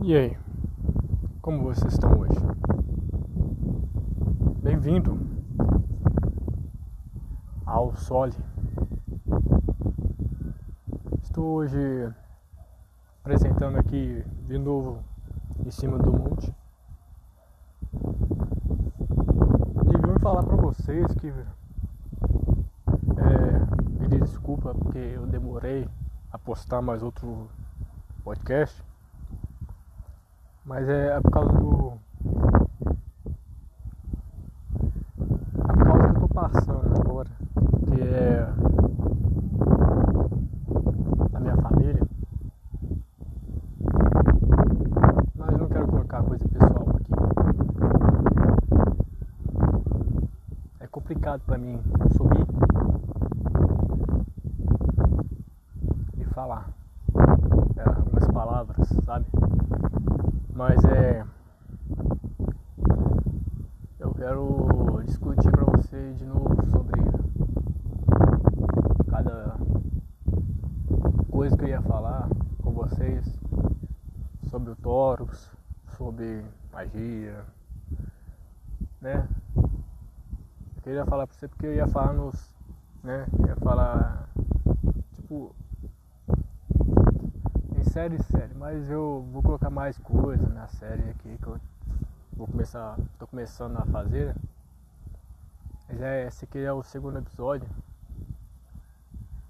E aí, como vocês estão hoje? Bem-vindo ao Sole. Estou hoje apresentando aqui de novo em cima do monte. E vim falar para vocês que é, pedir desculpa porque eu demorei a postar mais outro podcast. Mas é, é por causa do. É por causa que eu tô passando agora. Que é. A minha família. Mas eu não quero colocar coisa pessoal aqui. É complicado pra mim subir e falar é, algumas palavras, sabe? Mas é. Eu quero discutir pra você de novo sobre cada coisa que eu ia falar com vocês. Sobre o Taurus, sobre magia, né? Eu você porque eu ia falar nos. né? Ia falar. Tipo série série, mas eu vou colocar mais coisa na série aqui que eu vou começar, tô começando a fazer. Já é, esse aqui é o segundo episódio.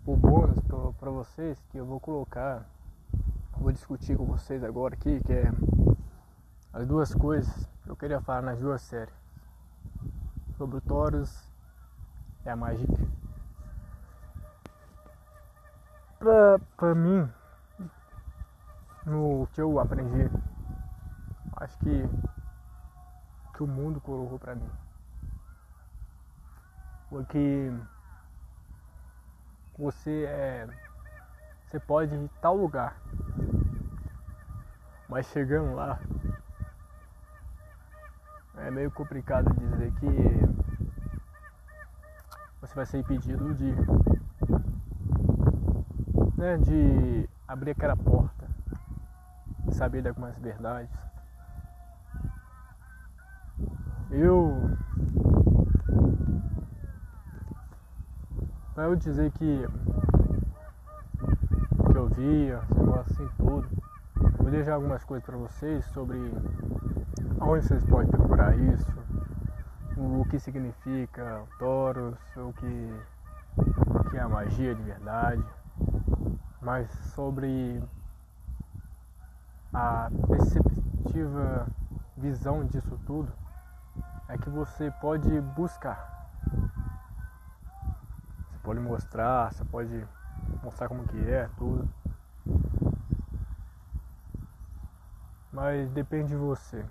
O bônus pra, pra vocês que eu vou colocar, vou discutir com vocês agora aqui, que é as duas coisas que eu queria falar nas duas séries. Sobre o Taurus e a Magic. Pra, pra mim, no que eu aprendi. Acho que que o mundo colocou para mim. Porque você é você pode ir em tal lugar. Mas chegando lá é meio complicado dizer que você vai ser impedido de né, de abrir aquela porta saber de algumas verdades. Eu. Eu dizer que. que eu via, assim tudo. Eu vou deixar algumas coisas para vocês sobre onde vocês podem procurar isso, o que significa o Taurus, o que, o que é a magia de verdade, mas sobre a perceptiva visão disso tudo é que você pode buscar. Você pode mostrar, você pode mostrar como que é tudo. Mas depende de você.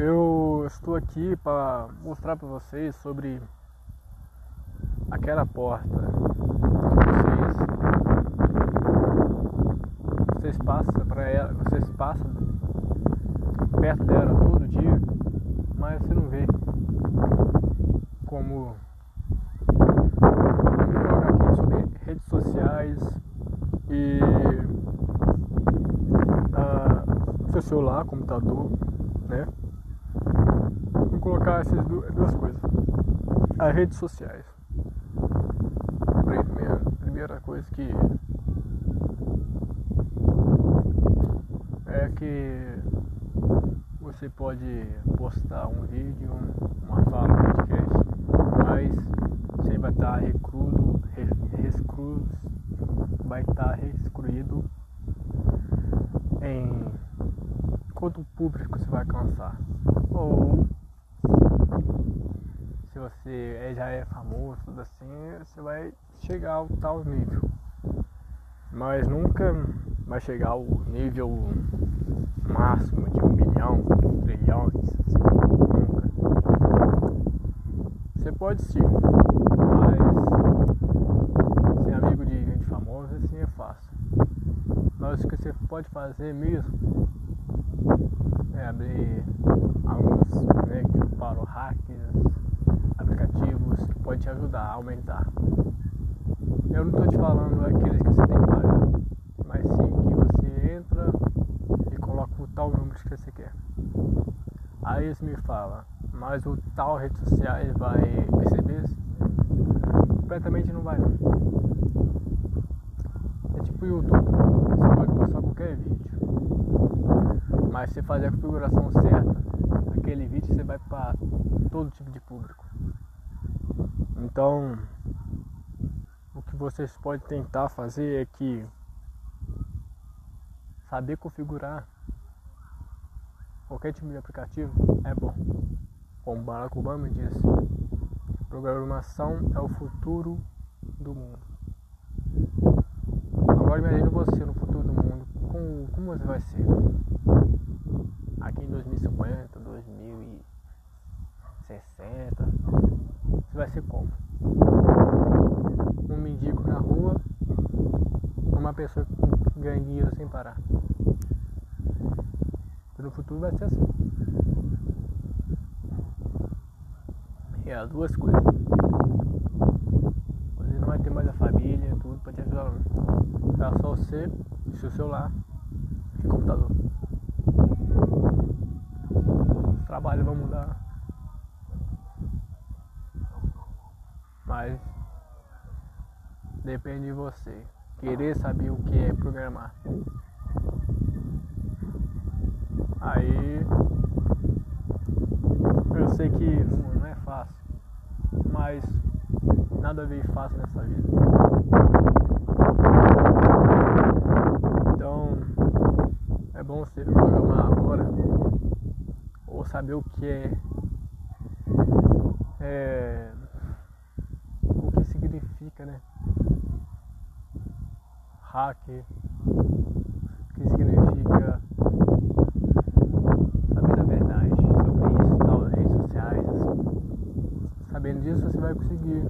Eu estou aqui para mostrar para vocês sobre aquela porta vocês passam para ela, vocês passam perto dela todo dia, mas você não vê como colocar aqui sobre redes sociais e uh, seu celular, computador, né? Colocar essas duas coisas. As redes sociais. Primeira, primeira coisa que que você pode postar um vídeo, uma fala, um podcast, mas você vai estar recrudo, rescrudo, vai estar excluído em quanto público você vai alcançar. Ou se você já é famoso, tudo assim, você vai chegar ao tal nível. Mas nunca vai chegar ao nível máximo de um milhão, trilhões, assim, nunca. Você pode sim, mas ser amigo de gente famosa assim é fácil. Mas o que você pode fazer mesmo é, abrir alguns né, para o hacks, aplicativos que pode te ajudar a aumentar. Eu não estou te falando aqueles que você tem que pagar, mas sim que você entra e coloca o tal número que você quer. Aí eles me fala, mas o tal redes sociais vai perceber isso? Completamente não vai. É tipo o YouTube, você pode postar qualquer vídeo. Mas se fazer a configuração certa, aquele vídeo você vai para todo tipo de público. Então o que vocês podem tentar fazer é que saber configurar qualquer tipo de aplicativo é bom. Como Barack Obama disse, programação é o futuro do mundo. Agora imagine você no futuro do mundo, como, como você vai ser? Aqui em 2050, 2060, você vai ser como? Um mendigo na rua, uma pessoa que ganha dinheiro sem parar. No futuro vai ser assim. E as duas coisas. Você não vai ter mais a família, tudo pra te ajudar. É só você seu celular e computador. Os trabalhos vão mudar. Mas depende de você. Querer saber o que é programar. Aí eu sei que não, é fácil, mas nada veio fácil nessa vida. Então é bom você programar agora ou saber o que é, é o que significa, né? Hacker, o que significa sabendo disso, você vai conseguir né,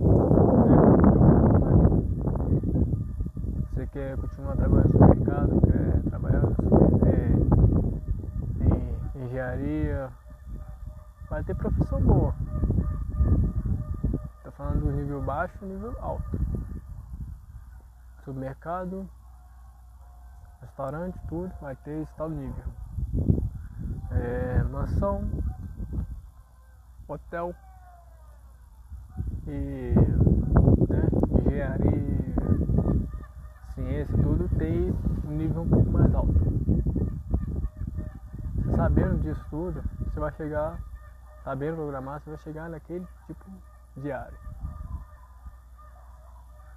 Você quer continuar trabalhando no mercado, quer trabalhar é, em engenharia, vai ter profissão boa. Tá falando do nível baixo e nível alto. Supermercado, restaurante, tudo, vai ter esse tal nível. É, mansão, hotel, e né, engenharia, ciência, tudo tem um nível um pouco mais alto. Sabendo disso tudo, você vai chegar, sabendo programar, você vai chegar naquele tipo de área.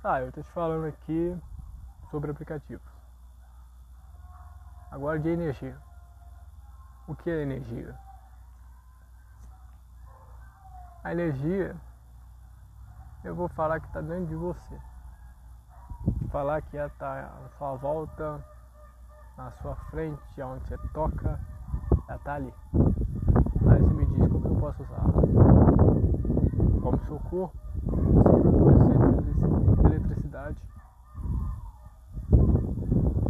Ah, eu estou te falando aqui sobre aplicativos. Agora de energia. O que é energia? A energia eu vou falar que está dentro de você. Falar que ela está à sua volta, na sua frente, onde você toca, ela está ali. Aí você me diz como eu posso usar. Como seu corpo, você de eletricidade,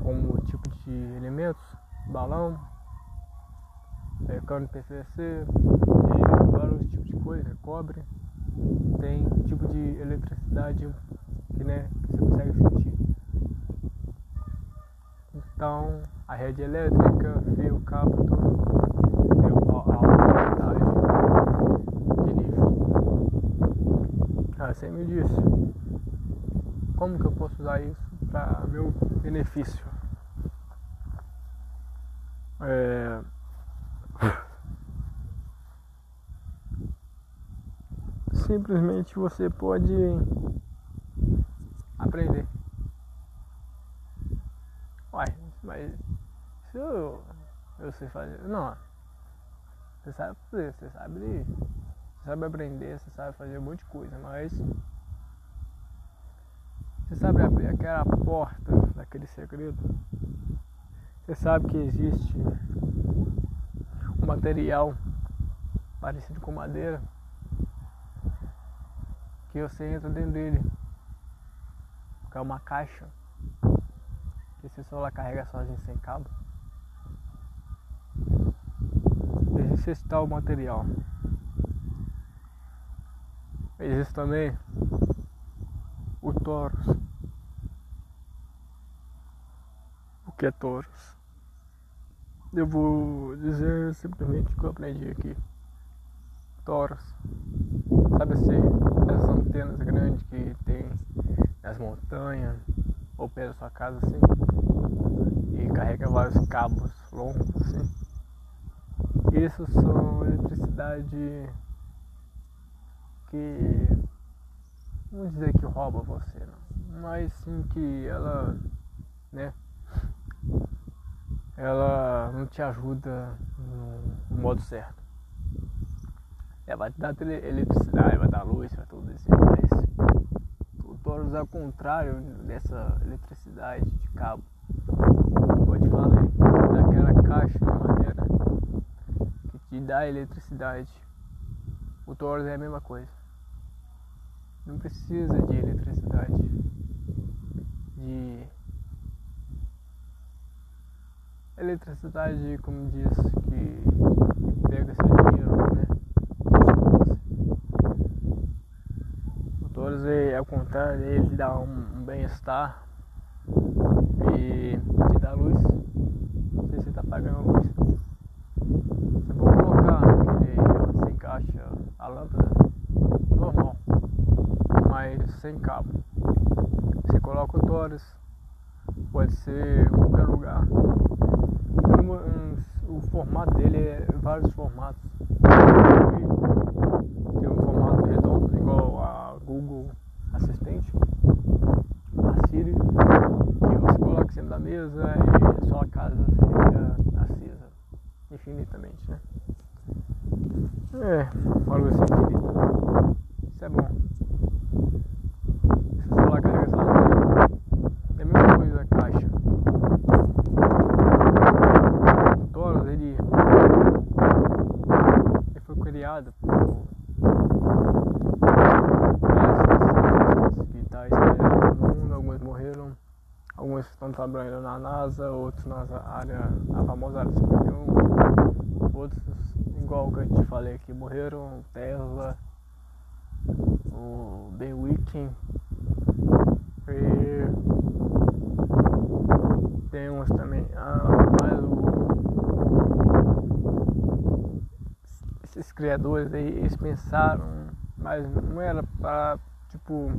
como tipo de elementos, balão, é, cano PVC, e vários tipos de coisa, cobre. Tem tipo de eletricidade que, né, que você consegue sentir. Então, a rede elétrica, fio, cabo, tudo. Uma alta voltagem de nível. Ah, você me disse, como que eu posso usar isso para meu benefício? É... simplesmente você pode aprender. Uai, mas se eu, eu sei fazer. Não. Você sabe fazer, você sabe. Você sabe aprender, você sabe fazer um monte de coisa, mas. Você sabe abrir aquela porta daquele segredo. Você sabe que existe um material parecido com madeira que você entra dentro dele. Que é uma caixa. Que seu celular carrega sozinho sem cabo. Existe esse tal material. Existe também o Taurus. O que é Taurus? Eu vou dizer simplesmente o que eu aprendi aqui. Toros. Sabe assim, essas antenas grandes que tem nas montanhas ou perto da sua casa assim. E carrega vários cabos longos assim. Isso são eletricidade que vamos dizer que rouba você não. Mas sim que ela né ela não te ajuda no, modo certo. Ela vai te dar eletricidade, vai dar luz, vai tudo isso, mas o Taurus ao contrário dessa eletricidade de cabo. Pode falar daquela caixa de madeira que te dá eletricidade. O Taurus é a mesma coisa. Não precisa de eletricidade. De eletricidade, como diz, que pega seu dinheiro, né? Motores é ao contrário, ele dá um, um bem-estar e te dá luz. Não sei se você tá pagando luz. Você pode colocar aquele você encaixa a lâmpada normal, sem cabo. Você coloca o Taurus, pode ser em qualquer lugar o formato dele é vários formatos. Tem um formato redondo, igual a Google Assistente, a Siri, que você coloca em cima da mesa e sua casa fica acesa infinitamente, né? É, uma luz infinita. Isso é bom. criada por que está espalhado no mundo, alguns morreram, alguns estão trabalhando na NASA, outros na área, na famosa área 51, outros, igual que eu te falei aqui, morreram, Tesla, o Ben Wicken, e tem uns também, ah, mas esses criadores aí, eles pensaram, mas não era para tipo,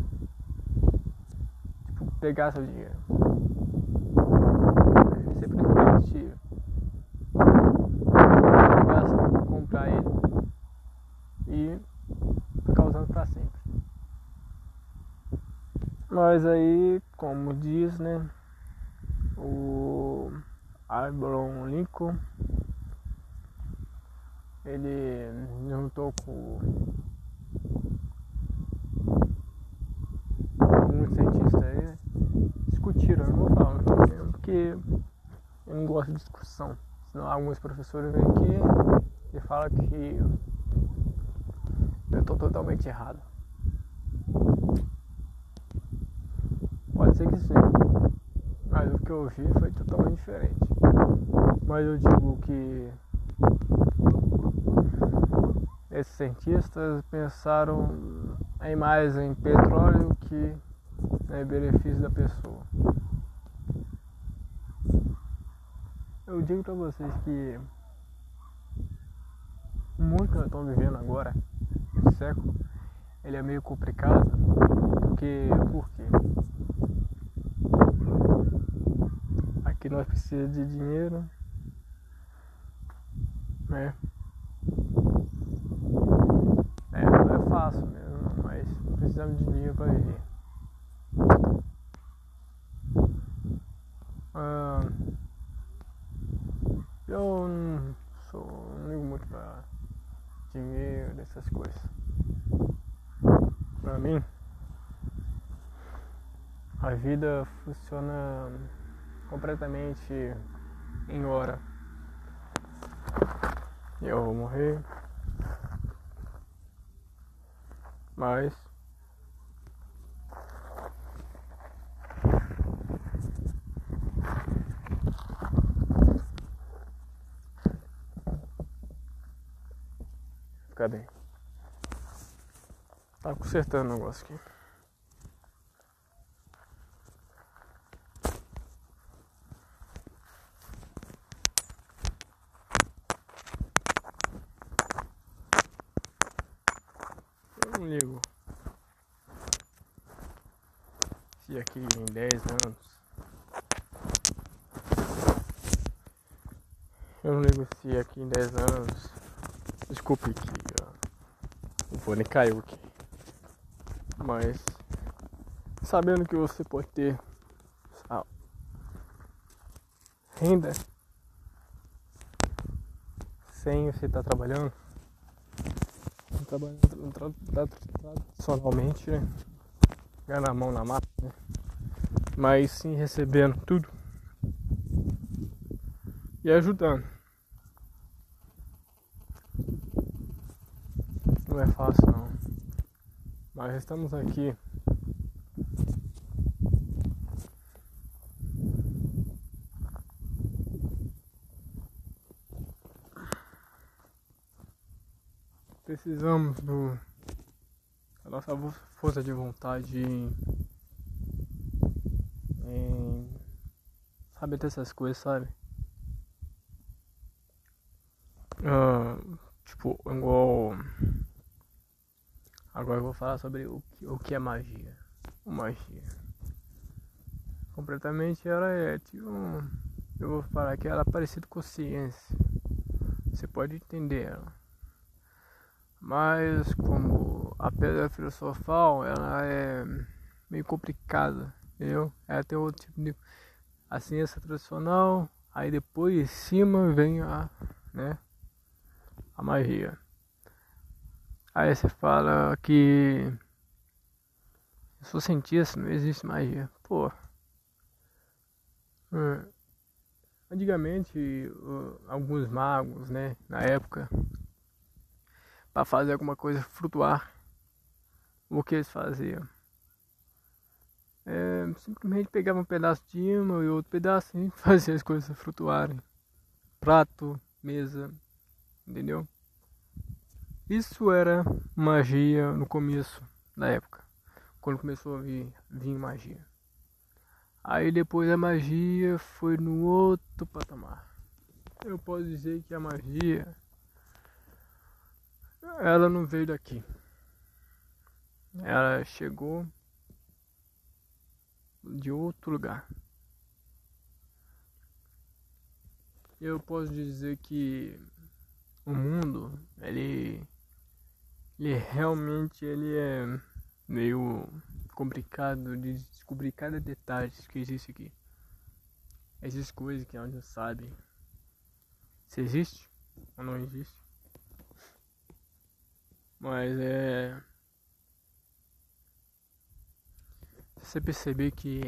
tipo pegar seu dinheiro. Simplesmente pegar, comprar ele e ficar usando para sempre. Mas aí, como diz, né, o Abraham Lincoln ele juntou com alguns cientistas aí, né? discutiram, eu não vou falar porque eu não gosto de discussão. Senão alguns professores vêm aqui e falam que eu estou totalmente errado. Pode ser que sim, mas o que eu vi foi totalmente diferente. Mas eu digo que esses cientistas pensaram em mais em petróleo que em benefício da pessoa. Eu digo para vocês que o mundo que nós estamos vivendo agora, esse século, ele é meio complicado, porque por quê? Aqui nós precisamos de dinheiro, né? fácil mesmo, mas precisamos de dinheiro para viver. Ah, eu não sou não ligo muito para dinheiro, dessas coisas. Para mim, a vida funciona completamente em hora. Eu vou morrer. Mas Cadê? Tá consertando o negócio aqui. ligo se aqui em 10 anos eu não ligo se aqui em 10 anos desculpe que ó, caiu aqui mas sabendo que você pode ter renda sem você estar tá trabalhando, trabalhando tra tra tradicionalmente, né? Ganhar a mão na mata, né? Mas sim recebendo tudo e ajudando. Não é fácil não. Estamos aqui precisamos do a nossa força de vontade em, em saber dessas coisas, sabe? Uh, tipo, igual agora eu vou falar sobre o que, o que é magia. Magia. Completamente ela é tipo eu vou falar que ela é parecida com ciência. Você pode entender ela. Mas como a pedra filosofal ela é meio complicada, entendeu? Ela tem outro tipo de a ciência tradicional, aí depois em cima vem a, né, a magia. Aí você fala que eu sou cientista, não existe magia. Pô. Hum, antigamente, alguns magos, né, na época, para fazer alguma coisa flutuar. O que eles faziam? É, simplesmente pegava um pedaço de imã e outro pedaço e fazia as coisas flutuarem. Prato, mesa, entendeu? Isso era magia no começo da época, quando começou a vir, vir magia. Aí depois a magia foi no outro patamar. Eu posso dizer que a magia ela não veio daqui. Ela chegou de outro lugar. Eu posso dizer que o mundo, ele, ele realmente ele é meio complicado de descobrir cada detalhe que existe aqui. Essas coisas que a gente não sabe se existe ou não existe. Mas é. Você perceber que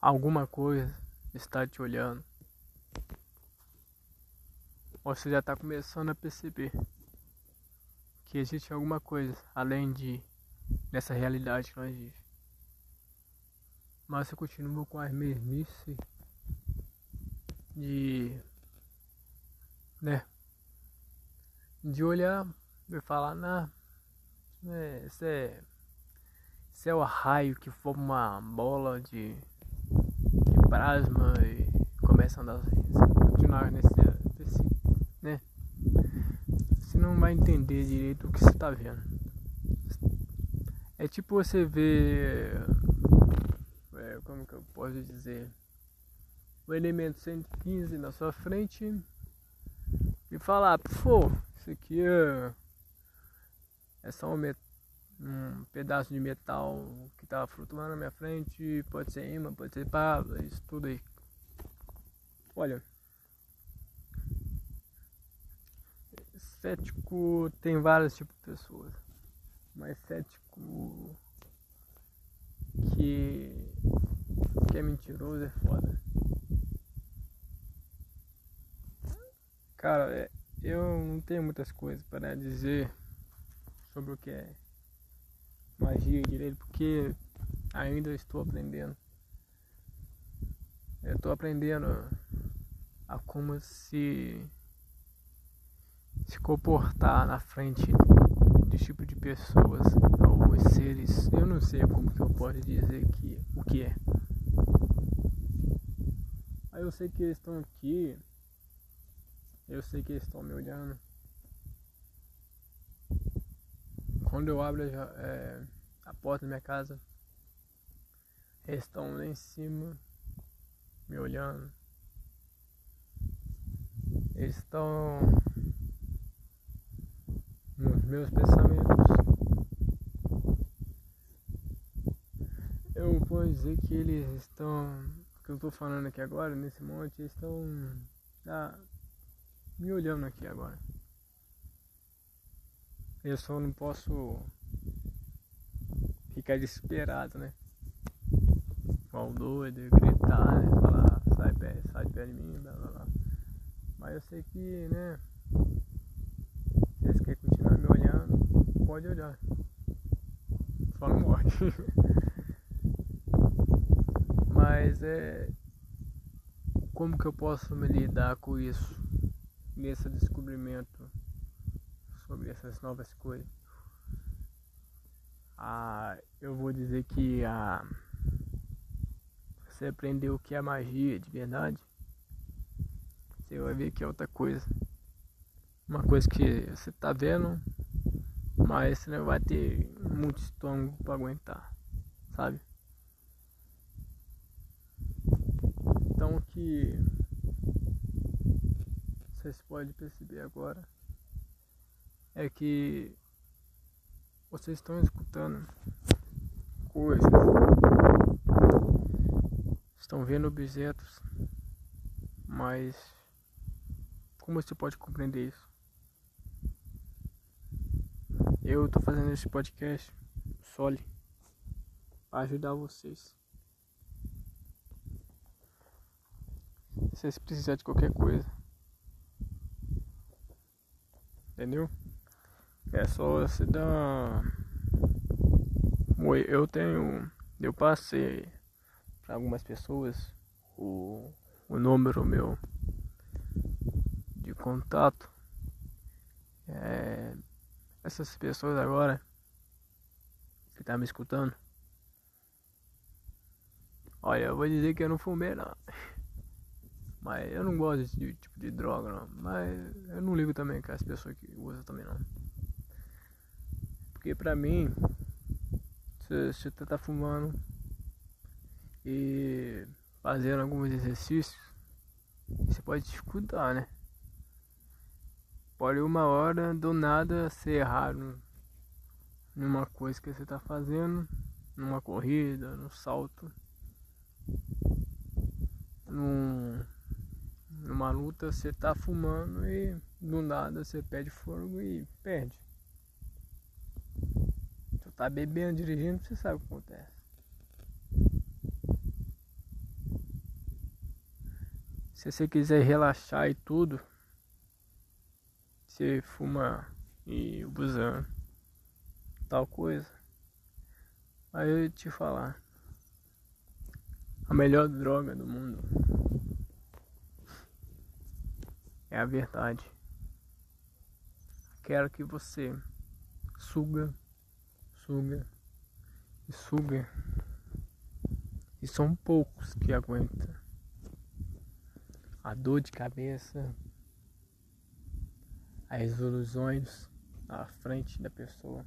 alguma coisa está te olhando, você já está começando a perceber que existe alguma coisa além de dessa realidade que nós vivemos. Mas você continua com as mesmice de. né? De olhar vai falar, não, é, isso é, isso é o raio que forma uma bola de, de plasma e começa a andar assim, continuar nesse, né? Você não vai entender direito o que você está vendo. É tipo você ver, é, como que eu posso dizer, o elemento 115 na sua frente e falar, pô, isso aqui é é só um, um pedaço de metal que tava flutuando na minha frente, pode ser imã, pode ser pá, isso tudo aí. Olha, cético tem vários tipos de pessoas, mas cético que, que é mentiroso é foda. Cara, é, eu não tenho muitas coisas para dizer sobre o que é magia direito, porque ainda estou aprendendo. Eu estou aprendendo a como se se comportar na frente de tipo de pessoas ou seres. Eu não sei como que eu posso dizer que o que é. Aí eu sei que eles estão aqui. Eu sei que eles estão me olhando. quando eu abro é, a porta da minha casa, eles estão lá em cima, me olhando. Eles estão meus pensamentos. Eu posso dizer que eles estão. que eu estou falando aqui agora, nesse monte, estão ah, me olhando aqui agora. Eu só não posso ficar desesperado, né? igual doido, gritar, né? Falar, sai, pé, sai de pé de mim, blá blá blá. Mas eu sei que, né? Se eles querem continuar me olhando, pode olhar. Só não morre. Mas é. Como que eu posso me lidar com isso? Nesse descobrimento sobre essas novas coisas. Ah, eu vou dizer que a. Ah, você aprendeu o que é magia de verdade, você vai ver que é outra coisa. Uma coisa que você tá vendo, mas você não vai ter muito estômago para aguentar, sabe? Então o que vocês podem perceber agora é que vocês estão escutando coisas estão vendo objetos, mas como você pode compreender isso? Eu estou fazendo esse podcast sole para ajudar vocês. Se vocês precisarem de qualquer coisa, entendeu? É só você dar. Eu tenho. Eu passei para algumas pessoas o, o número meu de contato. É, essas pessoas agora que tá me escutando. Olha, eu vou dizer que eu não fumei não. Mas eu não gosto desse tipo de droga não. Mas eu não ligo também com as pessoas que usam também não. Porque pra mim, se você tá fumando e fazendo alguns exercícios, você pode dificultar, né? Pode uma hora do nada ser errado numa coisa que você está fazendo, numa corrida, no salto, num, numa luta você está fumando e do nada você pede fogo e perde. Você tá bebendo, dirigindo, você sabe o que acontece. Se você quiser relaxar e tudo, você fuma e usando tal coisa. Aí eu ia te falar. A melhor droga do mundo é a verdade. Quero que você suga, suga e suga. E são poucos que aguentam a dor de cabeça, as ilusões à frente da pessoa.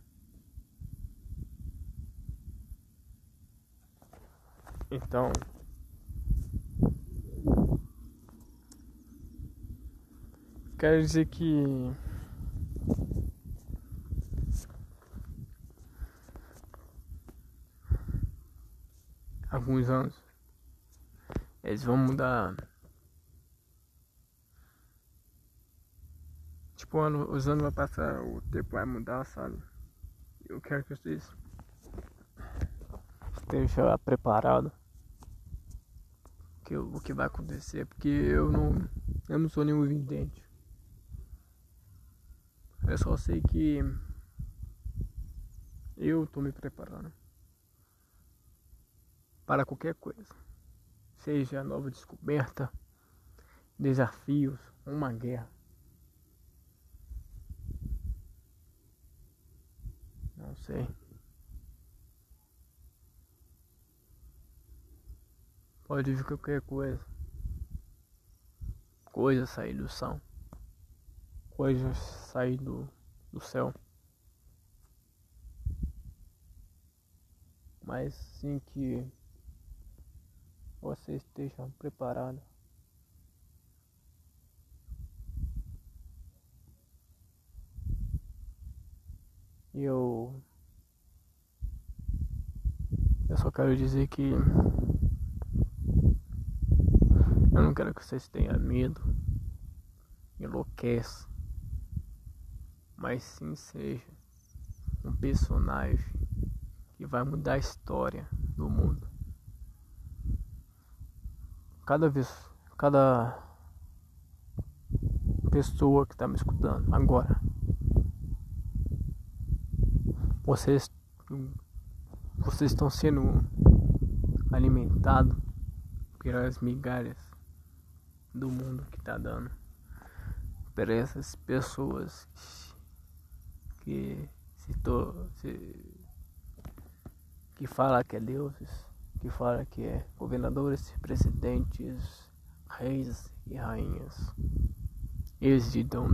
Então, quero dizer que alguns anos eles vão mudar tipo, ano, os anos vão passar, o tempo vai mudar, sabe? Eu quero que vocês estejam preparados que o que vai acontecer, porque eu não, eu não sou nenhum vidente. Eu só sei que eu tô me preparando para qualquer coisa, seja nova descoberta, desafios, uma guerra. Não sei. Pode vir qualquer coisa. Coisa sair do céu. Coisa sair do, do céu. Mas sim que você esteja preparado E eu eu só quero dizer que eu não quero que vocês tenham medo, enlouqueça, mas sim seja um personagem que vai mudar a história do mundo. Cada vez, cada pessoa que está me escutando agora, vocês vocês estão sendo alimentados pelas migalhas do mundo que está dando para essas pessoas que se, to, se que fala que é deuses, que fala que é governadores, presidentes, reis e rainhas. Eles dão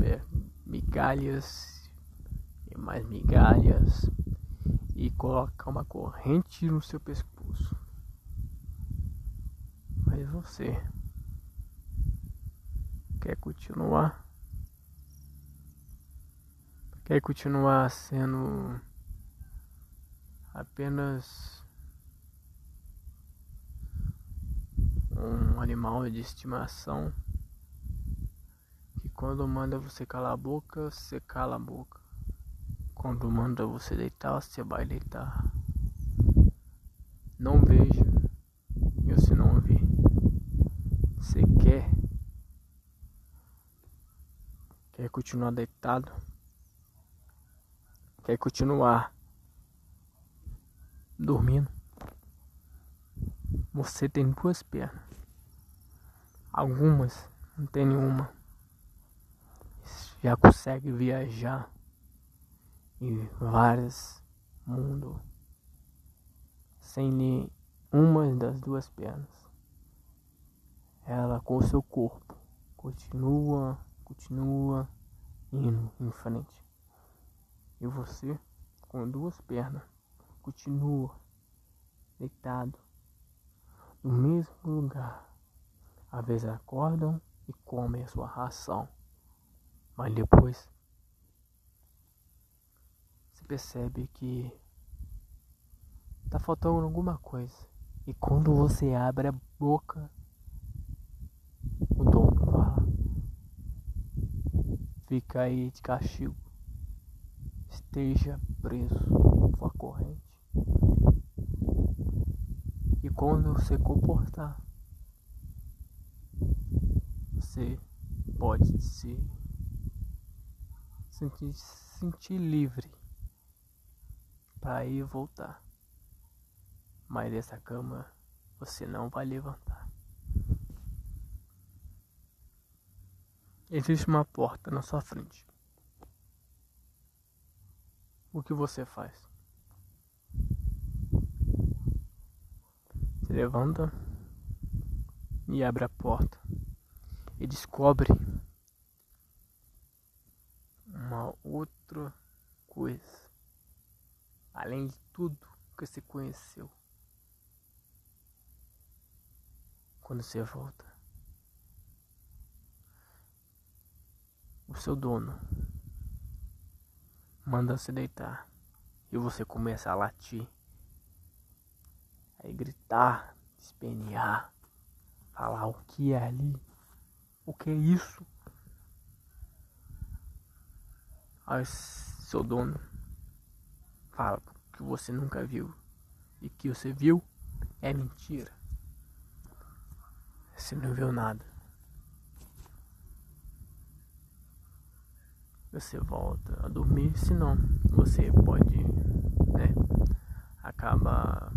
migalhas e mais migalhas e coloca uma corrente no seu pescoço. Mas você quer continuar? Quer continuar sendo apenas um animal de estimação que quando manda você calar a boca, você cala a boca. Quando manda você deitar, você vai deitar. Não veja e você não vê. Você quer? Quer continuar deitado? Quer continuar dormindo? Você tem duas pernas. Algumas não tem nenhuma. Já consegue viajar e vários mundos sem nenhuma das duas pernas. Ela com o seu corpo continua, continua indo em frente. E você com duas pernas continua deitado no mesmo lugar. Às vezes acordam e comem a sua ração, mas depois percebe que tá faltando alguma coisa. E quando você abre a boca, o dono fala: Fica aí de castigo. Esteja preso com a corrente. E quando você comportar, você pode se sentir, sentir livre para ir e voltar. Mas dessa cama você não vai levantar. Existe uma porta na sua frente. O que você faz? Você levanta e abre a porta e descobre uma outra coisa além de tudo que você conheceu. Quando você volta, o seu dono manda você deitar e você começa a latir, aí gritar, espenear, falar o que é ali, o que é isso. Aí seu dono fala que você nunca viu e que você viu é mentira. Você não viu nada. Você volta a dormir, senão você pode, né, acaba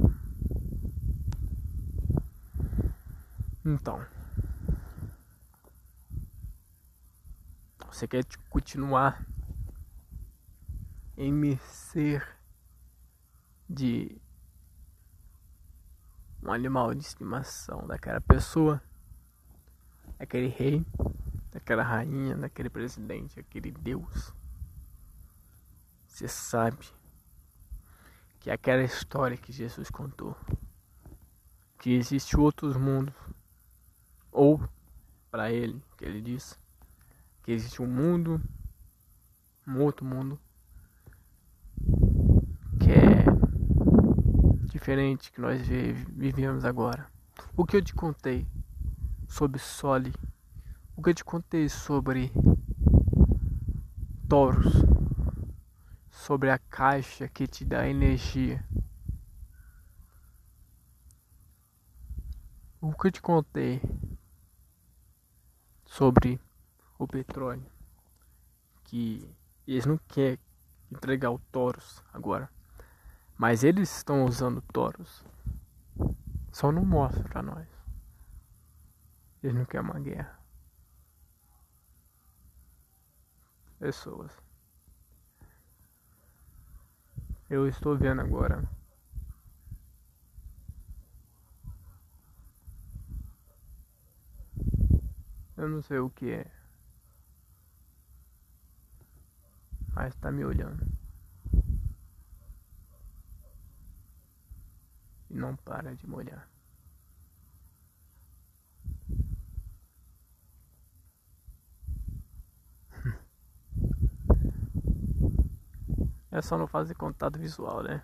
Então, você quer continuar em me ser de um animal de estimação daquela pessoa, daquele rei, daquela rainha, daquele presidente, aquele Deus. Você sabe que que é aquela história que Jesus contou, que existe outros mundos, ou para ele, que ele disse, que existe um mundo, um outro mundo, que é diferente que nós vivemos agora. O que eu te contei sobre Soli, o que eu te contei sobre touros, sobre a caixa que te dá energia. O que eu te contei sobre o petróleo, que eles não querem entregar o Taurus agora, mas eles estão usando Taurus, só não mostra pra nós. Eles não querem uma guerra. Pessoas. Eu estou vendo agora. Eu não sei o que é. Mas tá me olhando. Não para de me olhar. É só não fazer contato visual, né?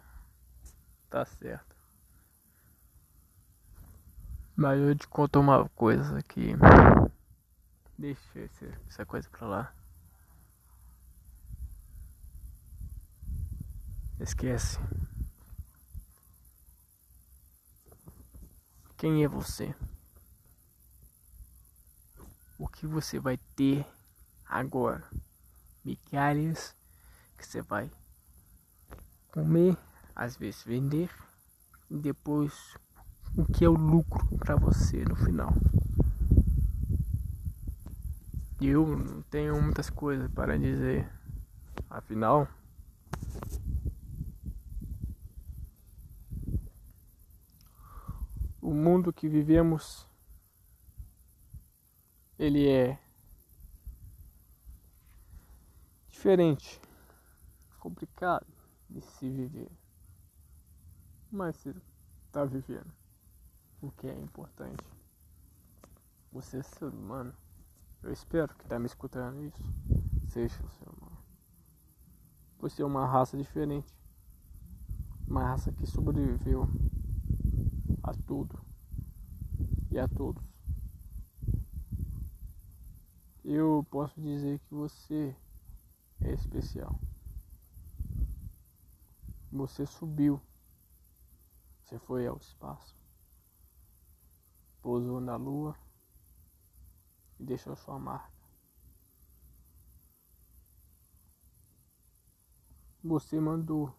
Tá certo. Mas eu te conto uma coisa que. Deixa essa coisa pra lá. Esquece. Quem é você? O que você vai ter agora? Migalhas que você vai comer, às vezes vender, e depois o que é o lucro para você no final. Eu não tenho muitas coisas para dizer, afinal. O mundo que vivemos ele é diferente, complicado de se viver. Mas você está vivendo. O que é importante. Você é ser humano. Eu espero que está me escutando isso. Seja o ser humano. Você é uma raça diferente. Uma raça que sobreviveu a tudo e a todos. Eu posso dizer que você é especial. Você subiu. Você foi ao espaço. Pousou na lua e deixou sua marca. Você mandou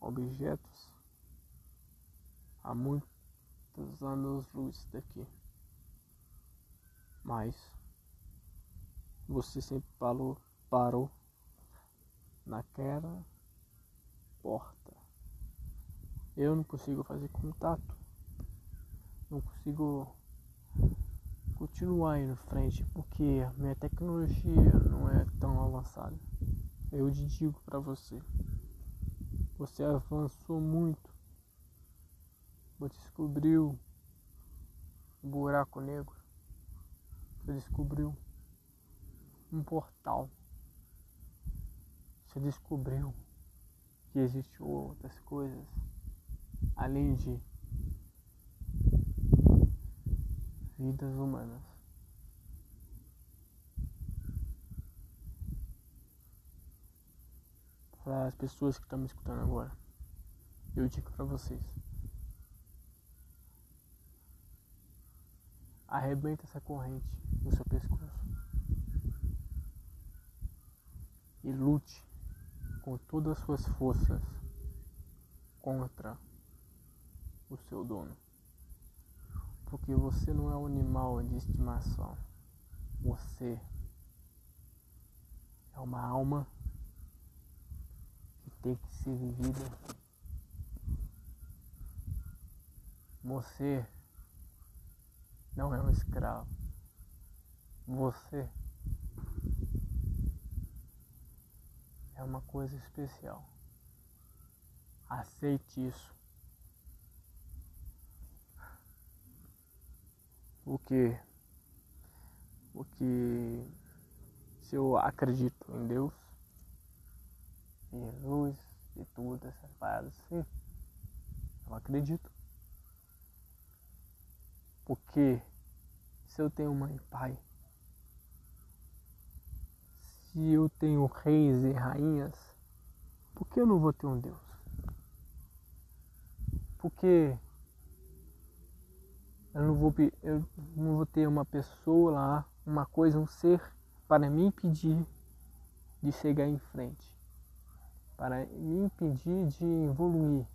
objetos há muitos anos luz daqui. Mas você sempre parou, parou naquela porta. Eu não consigo fazer contato. Não consigo continuar indo frente porque minha tecnologia não é tão avançada. Eu te digo para você. Você avançou muito. Você descobriu um buraco negro. Você descobriu um portal. Você descobriu que existem outras coisas além de vidas humanas. Para as pessoas que estão me escutando agora, eu digo para vocês: arrebenta essa corrente no seu pescoço e lute com todas as suas forças contra o seu dono. Porque você não é um animal de estimação. Você é uma alma que tem que ser vivida. Você não é um escravo. Você é uma coisa especial. Aceite isso. Porque, porque se eu acredito em Deus, Jesus e tudo, essas paradas assim, eu acredito. Porque se eu tenho mãe e pai, se eu tenho reis e rainhas, por que eu não vou ter um Deus? Porque eu não vou, eu não vou ter uma pessoa lá, uma coisa, um ser para me impedir de chegar em frente, para me impedir de evoluir,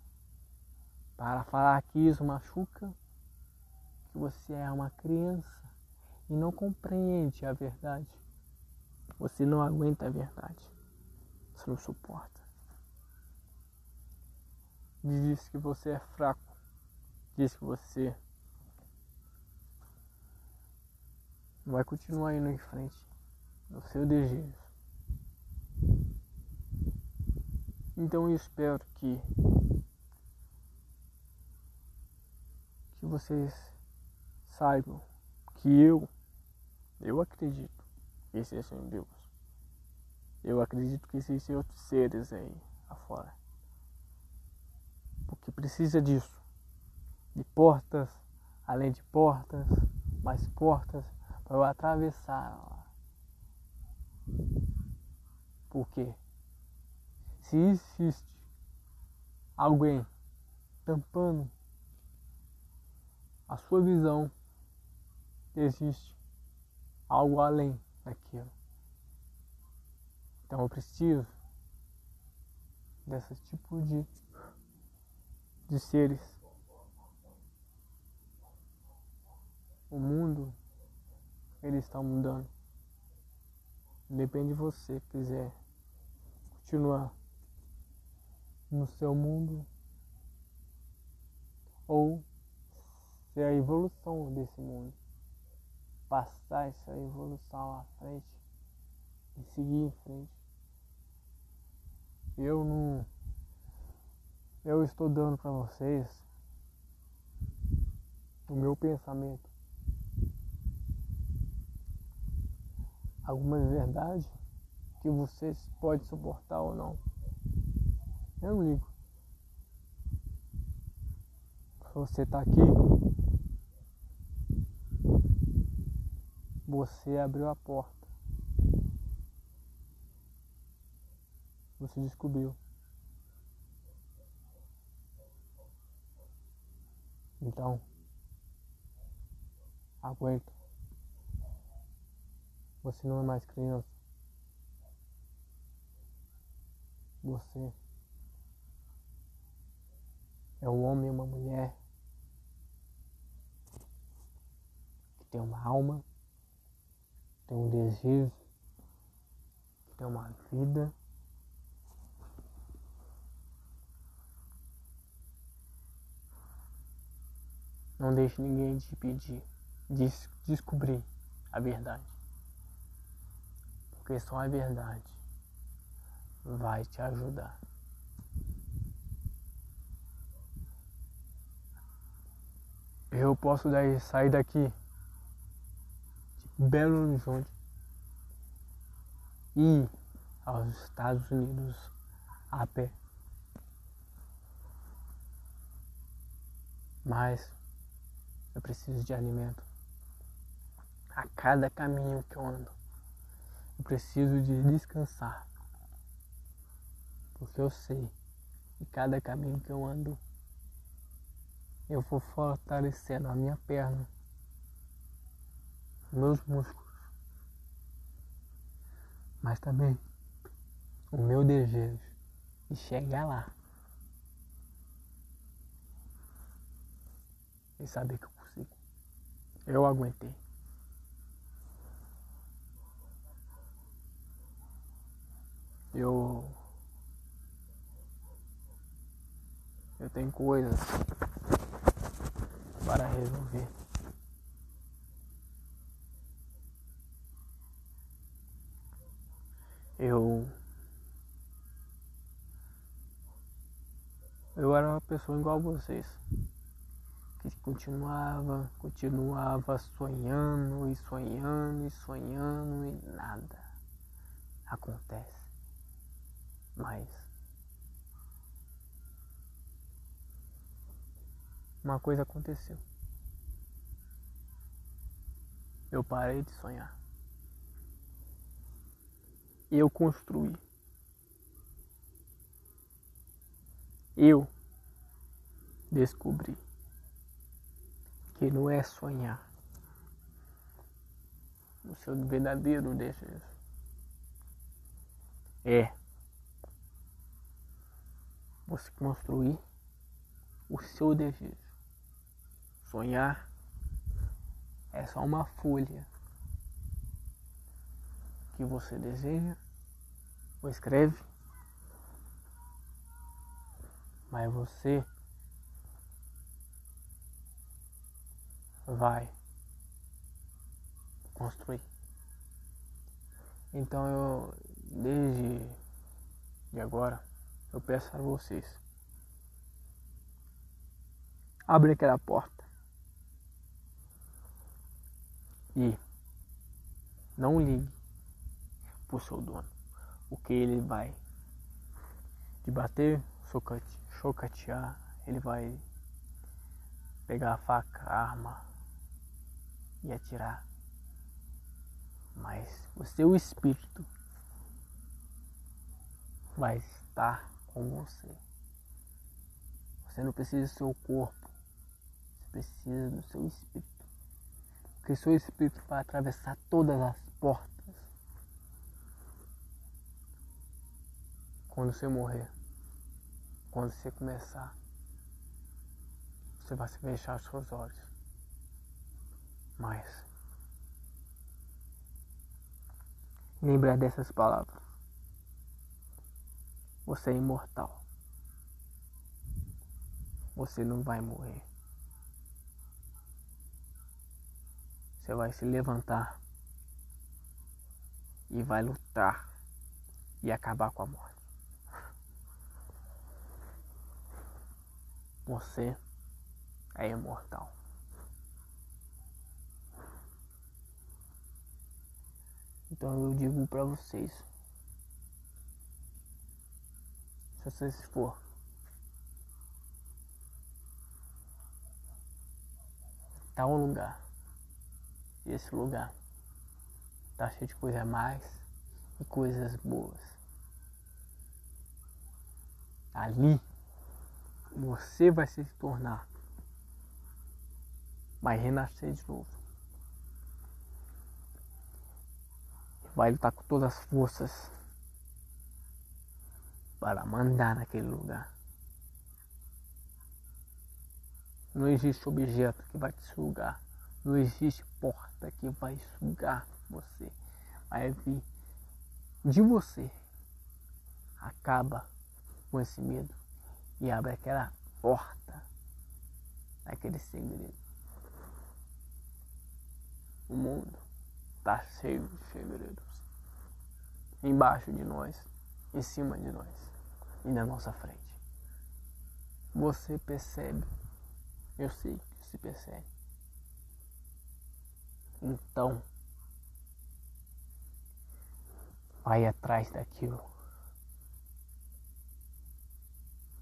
para falar que isso machuca, que você é uma criança e não compreende a verdade. Você não aguenta a verdade. Você não suporta. Diz que você é fraco. Diz que você vai continuar indo em frente no seu desejo. Então eu espero que que vocês saibam que eu eu acredito que existe um Deus. Eu acredito que existem outros seres aí afora. Porque precisa disso. De portas, além de portas, mais portas para eu atravessar lá. Porque se existe alguém tampando a sua visão, existe algo além daquilo. Então eu preciso desse tipo de, de seres. O mundo ele está mudando. Depende de você quiser continuar no seu mundo ou ser a evolução desse mundo passar essa evolução à frente e seguir em frente. Eu não. Eu estou dando para vocês o meu pensamento. Algumas verdades que vocês podem suportar ou não. Eu não ligo. Você está aqui, Você abriu a porta. Você descobriu. Então, aguenta. Você não é mais criança. Você é um homem e uma mulher que tem uma alma tem um desejo, tem uma vida. Não deixe ninguém te pedir, des descobrir a verdade. Porque só a verdade vai te ajudar. Eu posso daí sair daqui Belo Horizonte e aos Estados Unidos a pé. Mas eu preciso de alimento. A cada caminho que eu ando, eu preciso de descansar. Porque eu sei que cada caminho que eu ando, eu vou fortalecendo a minha perna meus músculos, mas também o meu desejo de chegar lá e saber que eu consigo. Eu aguentei. Eu eu tenho coisas para resolver. Eu Eu era uma pessoa igual a vocês. Que continuava, continuava sonhando e sonhando e sonhando e nada acontece. Mas uma coisa aconteceu. Eu parei de sonhar. Eu construí. Eu descobri que não é sonhar o seu verdadeiro desejo. É você construir o seu desejo. Sonhar é só uma folha que você deseja ou escreve, mas você vai construir. Então eu desde de agora eu peço a vocês abre aquela porta e não ligue pro seu dono. O que ele vai te bater, chocatear, ele vai pegar a faca, a arma e atirar. Mas o seu espírito vai estar com você. Você não precisa do seu corpo, você precisa do seu espírito. Porque seu espírito vai atravessar todas as portas quando você morrer, quando você começar, você vai se fechar os seus olhos. Mas lembra dessas palavras. Você é imortal. Você não vai morrer. Você vai se levantar e vai lutar e acabar com a morte. Você é imortal. Então eu digo para vocês, se vocês for tal lugar, e esse lugar tá cheio de coisas mais e coisas boas. Ali você vai se tornar, vai renascer de novo. Vai lutar com todas as forças para mandar naquele lugar. Não existe objeto que vai te sugar. Não existe porta que vai sugar você. Vai vir de você. Acaba com esse medo e abre aquela porta daquele segredo. O mundo está cheio de segredos. Embaixo de nós, em cima de nós e na nossa frente. Você percebe, eu sei que se percebe. Então, vai atrás daquilo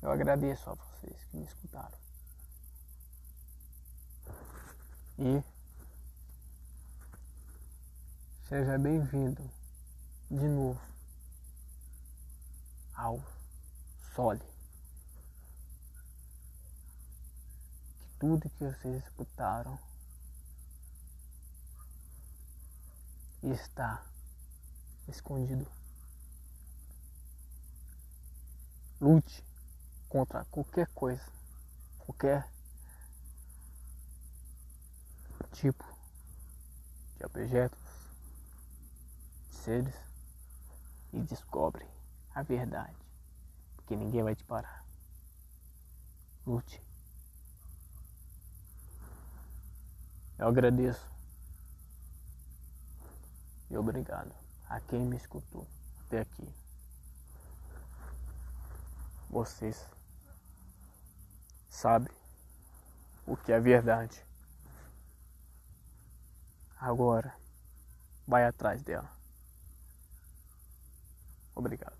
Eu agradeço a vocês que me escutaram. E seja bem-vindo de novo ao Sole. Que tudo que vocês escutaram está escondido. Lute contra qualquer coisa, qualquer tipo de objetos, de seres e descobre a verdade, porque ninguém vai te parar. Lute. Eu agradeço e obrigado a quem me escutou até aqui. Vocês sabe o que é verdade. Agora, vai atrás dela. Obrigado.